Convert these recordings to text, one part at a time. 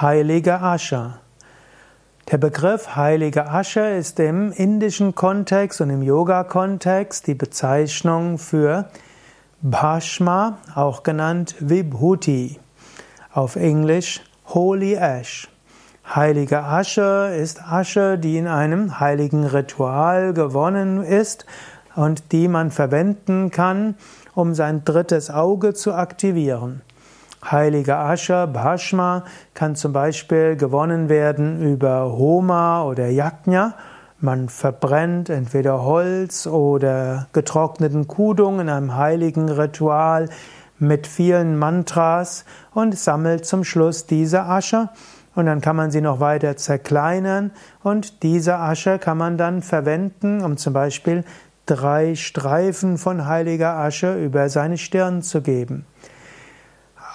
Heilige Asche. Der Begriff heilige Asche ist im indischen Kontext und im Yoga-Kontext die Bezeichnung für Bhashma, auch genannt Vibhuti. Auf Englisch Holy Ash. Heilige Asche ist Asche, die in einem heiligen Ritual gewonnen ist und die man verwenden kann, um sein drittes Auge zu aktivieren. Heilige Asche, Bhashma, kann zum Beispiel gewonnen werden über Homa oder Yajna. Man verbrennt entweder Holz oder getrockneten Kudung in einem heiligen Ritual mit vielen Mantras und sammelt zum Schluss diese Asche. Und dann kann man sie noch weiter zerkleinern und diese Asche kann man dann verwenden, um zum Beispiel drei Streifen von heiliger Asche über seine Stirn zu geben.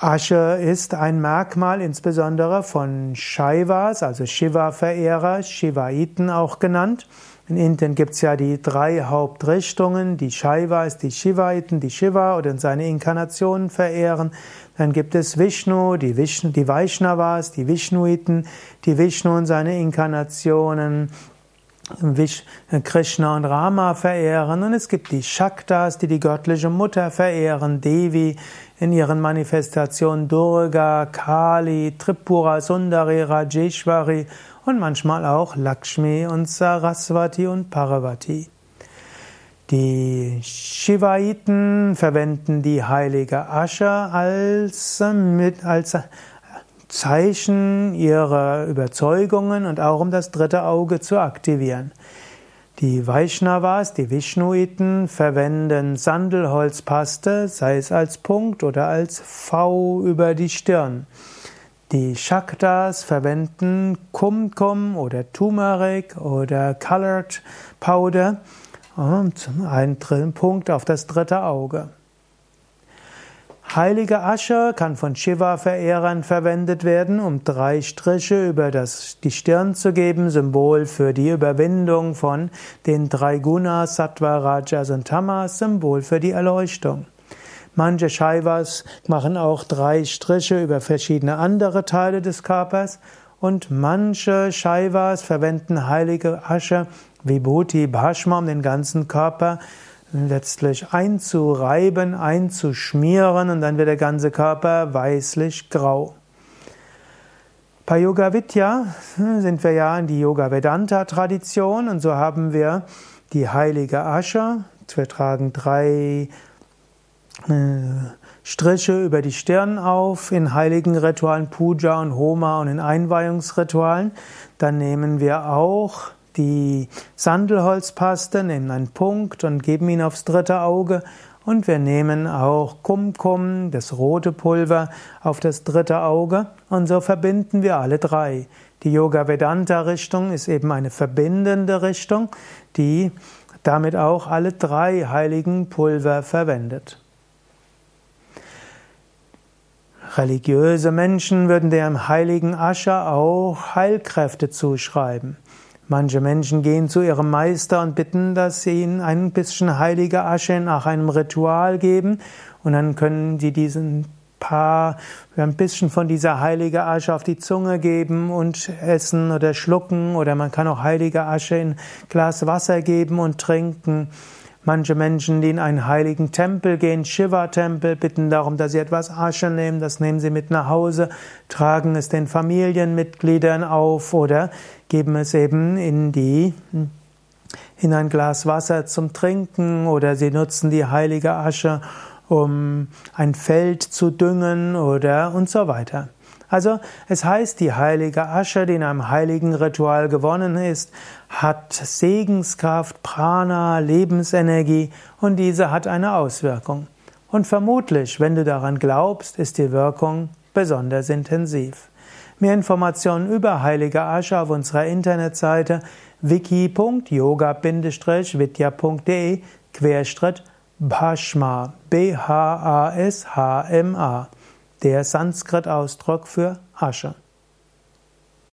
Asche ist ein Merkmal insbesondere von Shaivas, also Shiva-Verehrer, Shivaiten auch genannt. In Indien gibt es ja die drei Hauptrichtungen, die Shaivas, die Shivaiten, die Shiva oder seine Inkarnationen verehren. Dann gibt es Vishnu, die, Vishnu, die Vaishnavas, die Vishnuiten, die Vishnu und seine Inkarnationen Krishna und Rama verehren und es gibt die Shaktas, die die göttliche Mutter verehren, Devi in ihren Manifestationen Durga, Kali, Tripura, Sundari, Rajeshwari und manchmal auch Lakshmi und Saraswati und Parvati. Die Shivaiten verwenden die heilige Asche als, mit, als Zeichen ihrer Überzeugungen und auch um das dritte Auge zu aktivieren. Die Vaishnavas, die Vishnuiten, verwenden Sandelholzpaste, sei es als Punkt oder als V über die Stirn. Die Shaktas verwenden Kumkum oder Turmeric oder Colored Powder, einen Punkt auf das dritte Auge. Heilige Asche kann von Shiva-Verehrern verwendet werden, um drei Striche über das, die Stirn zu geben, Symbol für die Überwindung von den drei Gunas, Sattva, Rajas und Tamas, Symbol für die Erleuchtung. Manche Shaivas machen auch drei Striche über verschiedene andere Teile des Körpers und manche Shaivas verwenden heilige Asche, Vibhuti, Bhashma um den ganzen Körper letztlich einzureiben, einzuschmieren und dann wird der ganze Körper weißlich grau. Bei Yoga Vidya sind wir ja in die Yoga Vedanta Tradition und so haben wir die heilige Asche. Wir tragen drei äh, Striche über die Stirn auf in heiligen Ritualen Puja und Homa und in Einweihungsritualen. Dann nehmen wir auch die Sandelholzpaste, nehmen einen Punkt und geben ihn aufs dritte Auge. Und wir nehmen auch Kumkum, das rote Pulver, auf das dritte Auge. Und so verbinden wir alle drei. Die Yoga Vedanta Richtung ist eben eine verbindende Richtung, die damit auch alle drei heiligen Pulver verwendet. Religiöse Menschen würden dem heiligen Ascher auch Heilkräfte zuschreiben. Manche Menschen gehen zu ihrem Meister und bitten, dass sie ihnen ein bisschen heilige Asche nach einem Ritual geben und dann können sie diesen paar ein bisschen von dieser heilige Asche auf die Zunge geben und essen oder schlucken oder man kann auch heilige Asche in Glas Wasser geben und trinken. Manche Menschen, die in einen heiligen Tempel gehen, Shiva-Tempel, bitten darum, dass sie etwas Asche nehmen, das nehmen sie mit nach Hause, tragen es den Familienmitgliedern auf oder geben es eben in die, in ein Glas Wasser zum Trinken oder sie nutzen die heilige Asche, um ein Feld zu düngen oder und so weiter. Also es heißt, die heilige Asche, die in einem heiligen Ritual gewonnen ist, hat Segenskraft, Prana, Lebensenergie und diese hat eine Auswirkung. Und vermutlich, wenn du daran glaubst, ist die Wirkung besonders intensiv. Mehr Informationen über heilige Asche auf unserer Internetseite wiki.yoga-vidya.de Querstritt Bhashma B-H-A-S-H-M-A der Sanskrit-Ausdruck für Asche.